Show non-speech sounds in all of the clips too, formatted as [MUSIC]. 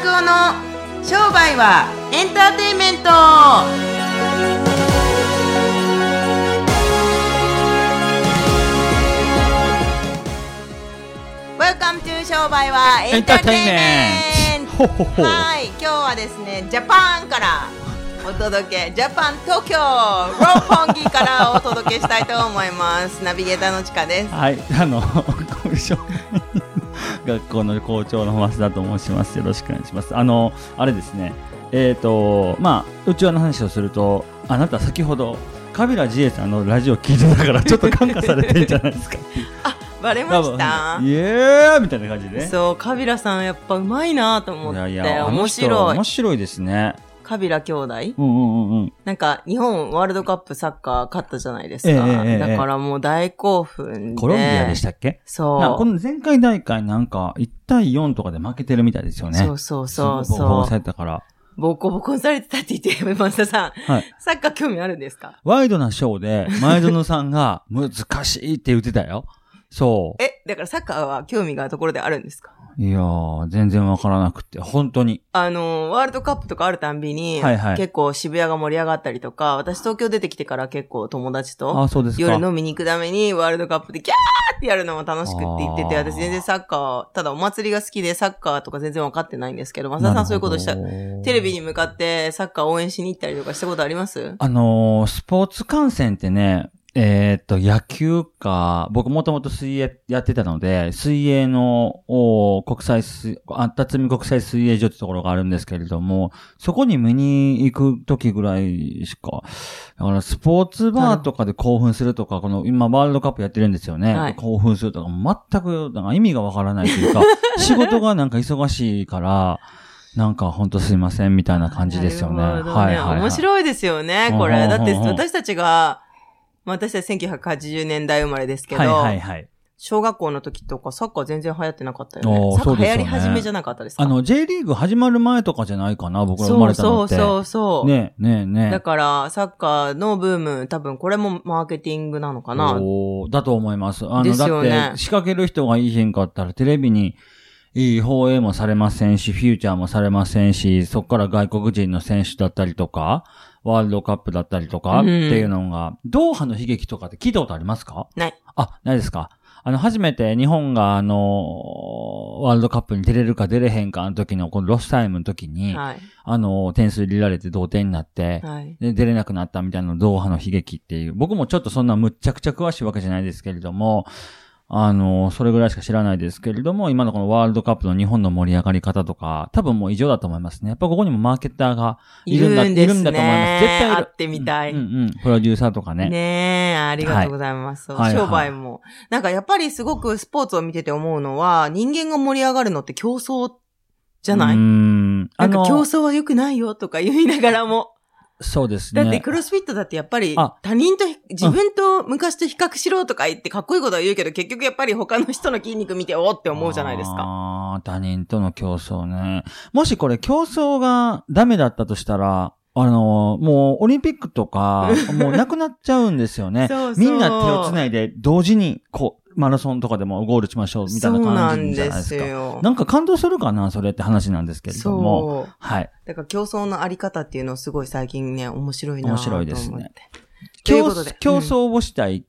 拓夫の商売はエンターテインメント。Welcome to 商売はエンターテインメント。はい、今日はですね、ジャパンからお届け、ジャパン東京六本木からお届けしたいと思います。ナビゲーターのちかです。はい、あの、学校の校長の増田と申します。よろしくお願いします。あの、あれですね、えっ、と、まあ、内輪の話をすると、あなた先ほど、カビラジエさんのラジオ聞いてたから、ちょっと感化されてんじゃないですか。[LAUGHS] バレました？イエーイみたいな感じでね。そう、カビラさんやっぱうまいなと思って、いやいや、面人白い面。白いですね。カビラ兄弟？うんうんうんうん。なんか、日本ワールドカップサッカー勝ったじゃないですか。ええええだからもう大興奮で。コロンビアでしたっけ？そう。なこの前回大会なんか1対4とかで負けてるみたいですよね。そうそうそうすごいボコボコさそう。れたから。ボコボコにされてたって言って、松田さん。はい。サッカー興味あるんですか？ワイドなショーで、前園さんが [LAUGHS] 難しいって言ってたよ。そえ、だからサッカーは興味があるところであるんですか？う。いやー、全然わからなくて、本当に。あの、ワールドカップとかあるたんびに、はいはい結構渋谷が盛り上がったりとか、私東京出てきてから結構友達とあ、そうですか。夜飲みに行くためにワールドカップでキャーってやるのも楽しくって言ってて、あー私全然サッカー、ただお祭りが好きでサッカーとか全然分かってないんですけど、松田さんそういうことした、テレビに向かってサッカー応援しに行ったりとかしたことあります？あのースポーツ観戦ってね、えーっと、野球か、僕もともと水泳やってたので、水泳の、お国際水、あったつみ国際水泳所ってところがあるんですけれども、そこに見に行く時ぐらいしか、だからスポーツバーとかで興奮するとか、この今ワールドカップやってるんですよね。はい興奮するとか、全くなんか意味がわからないというか、[LAUGHS] 仕事がなんか忙しいから、なんか本当すいませんみたいな感じですよね。なるほどはいはい、はい。面白いですよね、これ。だって私たちが、まあ私たち1980年代生まれですけど、はいはいはい。小学校の時とかサッカー全然流行ってなかったよおね。サッカー流行り始めじゃなかったですか？あの、J リーグ始まる前とかじゃないかな、僕ら生まれたのって。そうそうそう。ねえ、ねえ、ねえ。だから、サッカーのブーム、多分これもマーケティングなのかな。おーだと思います。あの、ねだって、仕掛ける人がいいへんかったら、テレビに、いい放映もされませんし、フューチャーもされませんし、そこから外国人の選手だったりとか、ワールドカップだったりとか、うんっていうのが、ドーハの悲劇とかって聞いたことありますか？ない。あ、ないですか。あの、初めて日本があの、ワールドカップに出れるか出れへんかの時の、このロスタイムの時に、はい。あの、点数入れられて同点になって、はい。で出れなくなったみたいなのドーハの悲劇っていう。僕もちょっとそんなむっちゃくちゃ詳しいわけじゃないですけれども、あの、それぐらいしか知らないですけれども、今のこのワールドカップの日本の盛り上がり方とか、多分もう異常だと思いますね。やっぱここにもマーケッターがいいるんだ、るんね。いるんだと思います。絶対。会ってみたい。うんうんうん。プロデューサーとかね。ねえ、ありがとうございます。はいはい商売も。なんかやっぱりすごくスポーツを見てて思うのは、人間が盛り上がるのって競争じゃない？うーん。なんか競争は良くないよとか言いながらも。そうですね。だってクロスフィットだってやっぱりあ他人と、自分と昔と比較しろとか言ってかっこいいことは言うけど、結局やっぱり他の人の筋肉見ておーって思うじゃないですか。ああ、他人との競争ね。もしこれ競争がダメだったとしたら、あの、もうオリンピックとか、[LAUGHS] もうなくなっちゃうんですよね。そうそうみんな手をつないで同時に、こう、マラソンとかでもゴールしましょうみたいなそうな感んでじじゃないですすか。よ。なんか感動するかなそれって話なんですけれども。そう。はい。だから競争のあり方っていうのをすごい最近ね、面白いなと思って。面白いですね競。競争をしたい、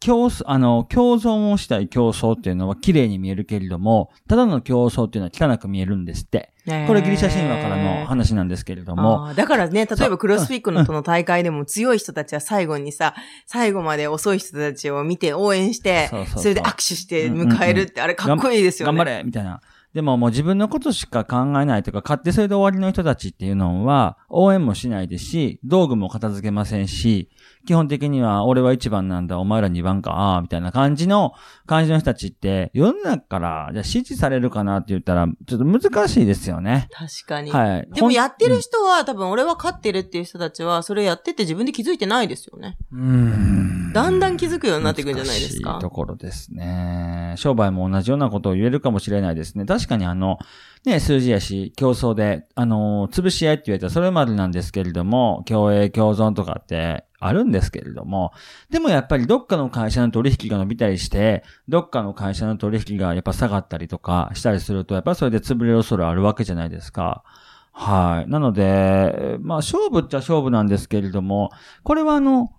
競争、あの、共存をしたい競争っていうのは綺麗に見えるけれども、ただの競争っていうのは汚く見えるんですって。うんこれギリシャ神話からの話なんですけれども、だからね、例えばクロスフィックのとの大会でも強い人たちは最後にさ、最後まで遅い人たちを見て応援して、それで握手して迎えるって、あれかっこいいですよね。頑張れみたいな。でももう自分のことしか考えないというか、勝手それで終わりの人たちっていうのは、応援もしないですし、道具も片付けませんし、基本的には俺は一番なんだ、お前ら二番か、みたいな感じの、感じの人たちって、世の中から、じゃあ支持されるかなって言ったら、ちょっと難しいですよね。確かに。はい。でもやってる人人は、多分俺は勝ってるっていう人たちは、それやってて自分で気づいてないですよね。うん。だんだん気づくようになっていくんじゃないです難しかいと。ころですね。商売も同じようなことを言えるかもしれないですね。確かにあの、ね、数字やし、競争で、あの、潰し合いって言われたらそれまでなんですけれども、共栄、共存とかって、あるんですけれども、でもやっぱりどっかの会社の取引が伸びたりして、どっかの会社の取引がやっぱ下がったりとかしたりすると、やっぱそれで潰れる恐れあるわけじゃないですか。はい。なので、まあ勝負っちゃ勝負なんですけれども、これはあの、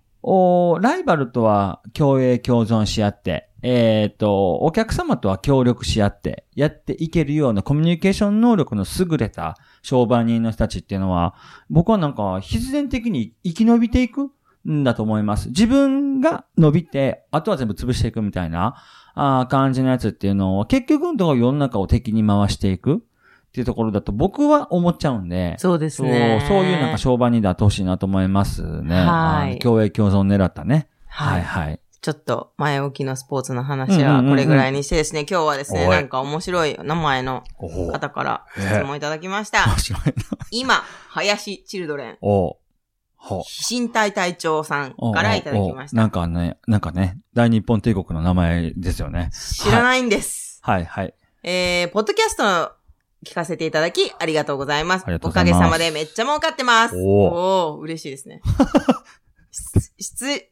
ライバルとは共栄共存し合って、えっ、と、お客様とは協力し合って、やっていけるようなコミュニケーション能力の優れた商売人の人たちっていうのは、僕はなんか必然的に生き延びていくんだと思います。自分が伸びて、あとは全部潰していくみたいなあー感じのやつっていうのを、結局のところ世の中を敵に回していく？っていうところだと僕は思っちゃうんで、そうですそう、ね。そういうなんか商売になってほしいなと思いますね。はい共栄共存狙ったね。ははいいはい。ちょっと前置きのスポーツの話はこれぐらいにしてですね、今日はですね、なんか面白い名前のお方から質問いただきました。面白いな。今、林チルドレン、おほ身体隊長さんからいただきました。おなんかね、なんかね、大日本帝国の名前ですよね。知らないんです。はいはい。えー、ポッドキャストの聞かせていただき、ありがとうございます。ありがとうおかげさまでめっちゃ儲かってます。おおー嬉しいですね。し [LAUGHS] 質、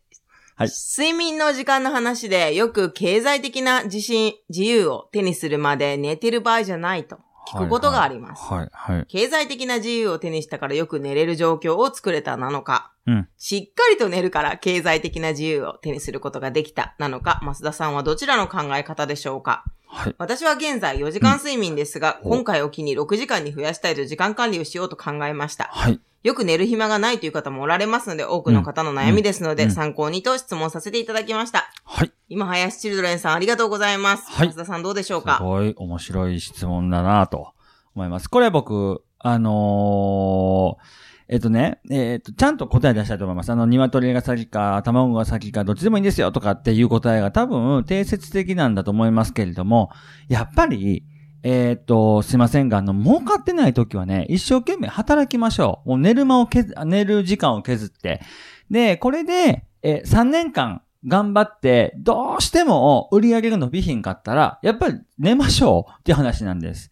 はい。睡眠の時間の話で、よく経済的な自信、自由を手にするまで寝てる場合じゃないと。聞くことがあります。はいはい。経済的な自由を手にしたからよく寝れる状況を作れたなのか、うん。しっかりと寝るから経済的な自由を手にすることができたなのか、増田さんはどちらの考え方でしょうか？はい。私は現在4時間睡眠ですが、うん今回を機に6時間に増やしたいと時間管理をしようと考えました。はい。よく寝る暇がないという方もおられますので、多くの方の悩みですので、うん参考にと質問させていただきました。はい。今、林チルドレンさんありがとうございます。はい増田さんどうでしょうすかごい面白い質問だなと思います。これ僕、あのーえっとね、えっと、ちゃんと答え出したいと思います。あの、鶏が先か、卵が先か、どっちでもいいんですよとかっていう答えが多分、定説的なんだと思いますけれども、やっぱり、えっと、すいませんが、あの、儲かってない時はね、一生懸命働きましょう。もう寝る間を削、寝る時間を削って。で、これで、え、3年間頑張って、どうしても売り上げが伸びひんかったら、やっぱり寝ましょうっていう話なんです。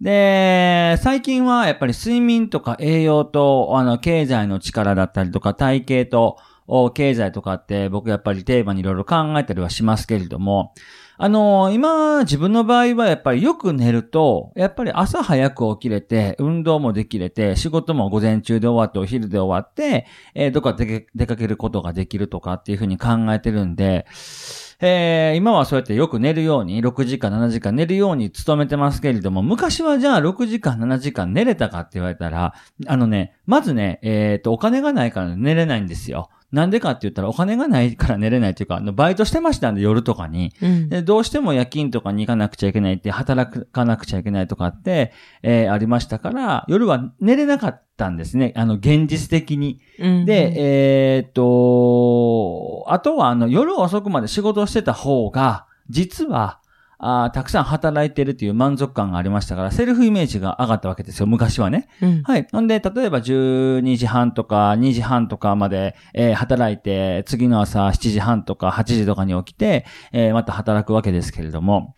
で、最近はやっぱり睡眠とか栄養と、あの、経済の力だったりとか、体型と、経済とかって僕やっぱりテーマにいろいろ考えたりはしますけれども、あの今、自分の場合はやっぱりよく寝ると、やっぱり朝早く起きれて、運動もできれて、仕事も午前中で終わって、お昼で終わって、えーどっか出か出かけることができるとかっていうふうに考えてるんで、えー今はそうやってよく寝るように、6時間、7時間寝るように努めてますけれども、昔はじゃあ6時間、7時間寝れたかって言われたら、あのね、まずね、えっ、と、お金がないから寝れないんですよ。なんでかって言ったら、お金がないから寝れないっていうか、あのバイトしてましたんで、夜とかに。うんでどうしても夜勤とかに行かなくちゃいけないって、働かなくちゃいけないとかって、えーありましたから、夜は寝れなかったんですね。あの、現実的に。うんで、えーっと、あとはあの夜遅くまで仕事をしてた方が、実は、あーたくさん働いてるっていう満足感がありましたから、セルフイメージが上がったわけですよ、昔はね。うんはい。ほんで、例えば12時半とか2時半とかまで、えー働いて、次の朝7時半とか8時とかに起きて、えーまた働くわけですけれども、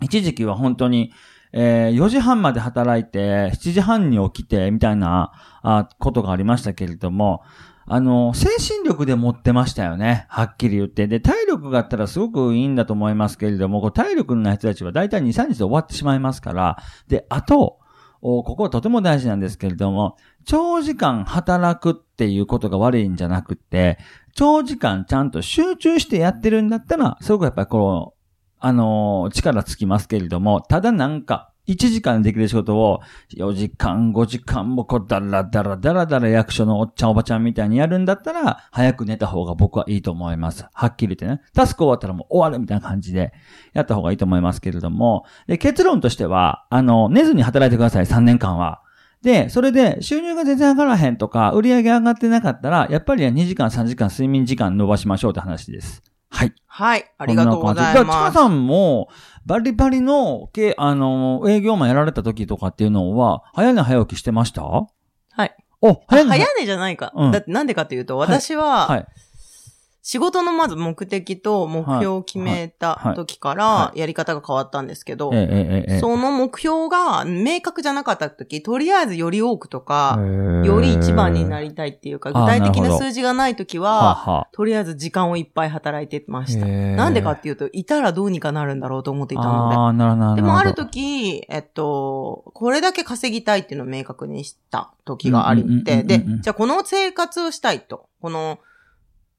一時期は本当に、えー4時半まで働いて、7時半に起きて、みたいな、あことがありましたけれども、あの、精神力で持ってましたよね。はっきり言って。で、体力があったらすごくいいんだと思いますけれども、こう体力のない人たちは大体2、3日で終わってしまいますから、で、あと、ここはとても大事なんですけれども、長時間働くっていうことが悪いんじゃなくて、長時間ちゃんと集中してやってるんだったら、すごくやっぱりこう、あのー力つきますけれども、ただなんか、1時間でできる仕事を4時間、5時間もこうダラダラダラダラ役所のおっちゃんおばちゃんみたいにやるんだったら、早く寝た方が僕はいいと思います。はっきり言ってね。タスク終わったらもう終わるみたいな感じでやった方がいいと思いますけれども、で結論としては、あの、寝ずに働いてください、3年間は。で、それで収入が全然上がらへんとか、売り上げ上がってなかったら、やっぱり2時間、3時間睡眠時間伸ばしましょうって話です。はい。はい、ありがとうございこんな感じだからます。ちかさんも、バリバリの、けあの、営業マンやられた時とかっていうのは、早寝早起きしてました？はい。お、あ早寝早寝じゃないか。うんだってなんでかというと、私は、はい。仕事のまず目的と目標を決めた時かはらやり方が変わったんですけど。その目標が明確じゃなかった時、とりあえずより多くとか、より一番になりたいっていうか、具体的な数字がない時はとりあえず時間をいっぱい働いてました。なんでかっていうと、いたらどうにかなるんだろうと思っていたので。でもある時、えっと、これだけ稼ぎたいっていうのを明確にした時がありうんうんうんうんて、でうん、じゃあこの生活をしたいと、この、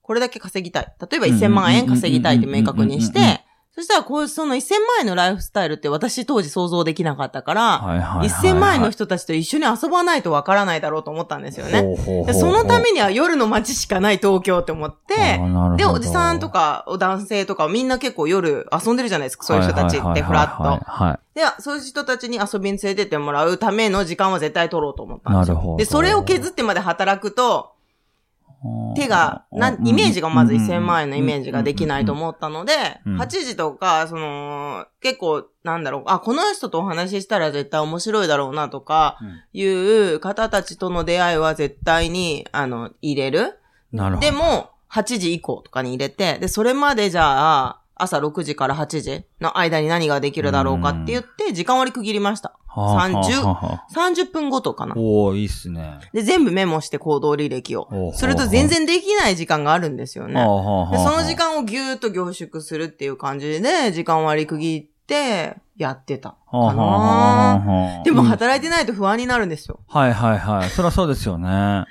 これだけ稼ぎたい。例えば1000万円稼ぎたいって明確にして、そしたらこう、その1000万円のライフスタイルって私当時想像できなかったから、はいはいはいはい、1000万円の人たちと一緒に遊ばないとわからないだろうと思ったんですよね。そのためには夜の街しかない東京って思って、で、おじさんとか、お男性とか、みんな結構夜遊んでるじゃないですか、そういう人たちって、フラッはいと。で、そういう人たちに遊びに連れてってもらうための時間は絶対取ろうと思ったんですよ。で、それを削ってまで働くと、はい。手が、なん、イメージがまず1000万円のイメージができないとう思ったので、うん。8時とか、その、結構、なんだろう、あ、この人とお話ししたら絶対面白いだろうなとか、いう方たちとの出会いは絶対に、あの、入れる。なるほど。でも、8時以降とかに入れて、で、それまでじゃあ、朝6時から8時の間に何ができるだろうかって言って、時間割り区切りました。はあはあ30はあはあ30分ごとかな。おー、いいっすね。で、全部メモして行動履歴を。すると全然できない時間があるんですよね。で、その時間をぎゅーっと凝縮するっていう感じで、時間割り区切って、やってた。はあはあはあはあでもうん働いてないと不安になるんですよ。はいはいはい。そりゃそうですよね。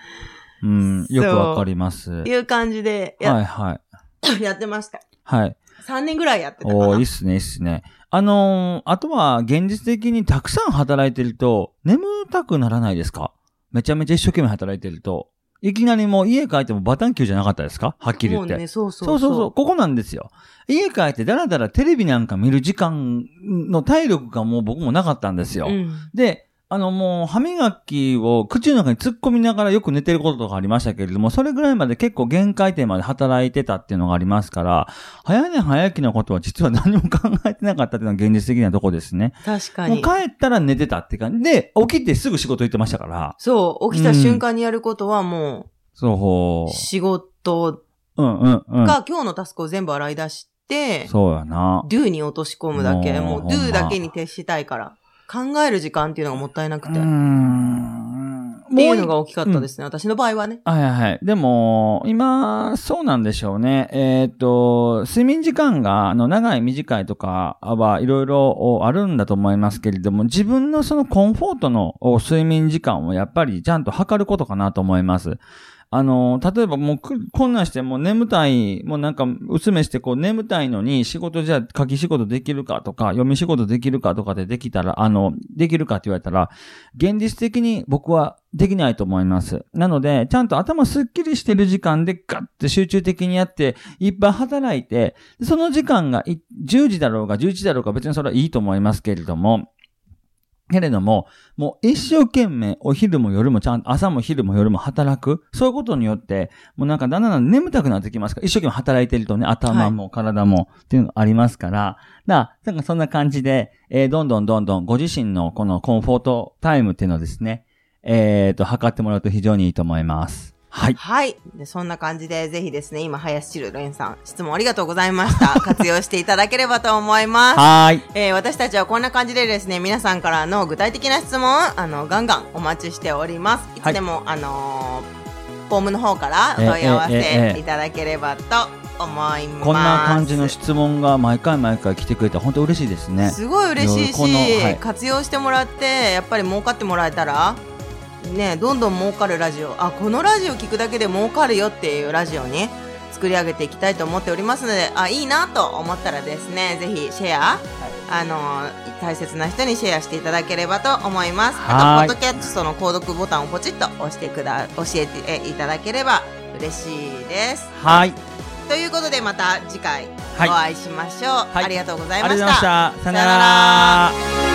うん、よくわかります。はいいう感じでや、はい。[COUGHS] やってました。はい。3年ぐらいやってたかおー、いいなっ。すね、いいっすね。あのー、あとは、現実的にたくさん働いてると、眠たくならないですか？めちゃめちゃ一生懸命働いてると。いきなりもう家帰ってもバタンキューじゃなかったですか？はっきり言って。もうね、そうそそううそうそう。ここなんですよ。家帰ってだらだらテレビなんか見る時間の体力がもう僕もなかったんですよ。うん。で、あのもう歯磨きを口の中に突っ込みながらよく寝てることとかありましたけれども、それぐらいまで結構限界点まで働いてたっていうのがありますから、早寝早起きのことは実は何も考えてなかったっていうのが現実的なとこですね。確かに。もう帰ったら寝てたって感じで、起きてすぐ仕事行ってましたから。そう、起きた瞬間にやることはもそうう、。仕事うんうんうん。が今日のタスクを全部洗い出して、そうやな。do に落とし込むだけ、もう do だけに徹したいから、考える時間っていうのがもったいなくて。うーっん。ていうのもが大きかったですね、私の場合はね。はいはいはい。でも、今、そうなんでしょうね。えっ、と、睡眠時間が、あの、長い短いとかはいろいろあるんだと思いますけれども、自分のそのコンフォートのお睡眠時間をやっぱりちゃんと測ることかなと思います。あの、例えばもう、こんなんしてもう眠たい、もうなんか、薄めしてこう眠たいのに仕事じゃ書き仕事できるかとか、読み仕事できるかとかでできたら、あの、できるかって言われたら、現実的に僕はできないと思います。なので、ちゃんと頭すっきりしてる時間でガッて集中的にやって、いっぱい働いて、その時間が10時だろうが11時だろうが別にそれはいいと思いますけれども、けれども、もう一生懸命お昼も夜もちゃんと朝も昼も夜も働く。そういうことによって、もうなんかだんだん眠たくなってきますから、一生懸命働いてるとね、頭も体もっていうのがありますから、だなんかそんな感じで、えーどんどんどんどんご自身のこのコンフォートタイムっていうのをですね、えっ、と、測ってもらうと非常にいいと思います。はい。はい。でそんな感じで、ぜひですね、今、林チルレンさん、質問ありがとうございました。[LAUGHS] 活用していただければと思います。はーい。えー私たちはこんな感じでですね、皆さんからの具体的な質問、あの、ガンガンお待ちしております。いつでも、あのーフォームの方からお問い合わせいただければと思います。こんな感じの質問が毎回毎回来てくれて本当嬉しいですね。すごい嬉しいし、このはい活用してもらってやっぱり儲かってもらえたらねどんどん儲かるラジオ。あこのラジオ聞くだけで儲かるよっていうラジオに作り上げていきたいと思っておりますのであいいなと思ったらですねぜひシェア、あの大切な人にシェアしていただければと思います。あはい。とポッドキャストの購読ボタンをポチッと押してくだ教えていただければ嬉しいです。はい。ということでまた次回おはい。会いしましょう、はい。ありがとうございましがとうござい。さよなら。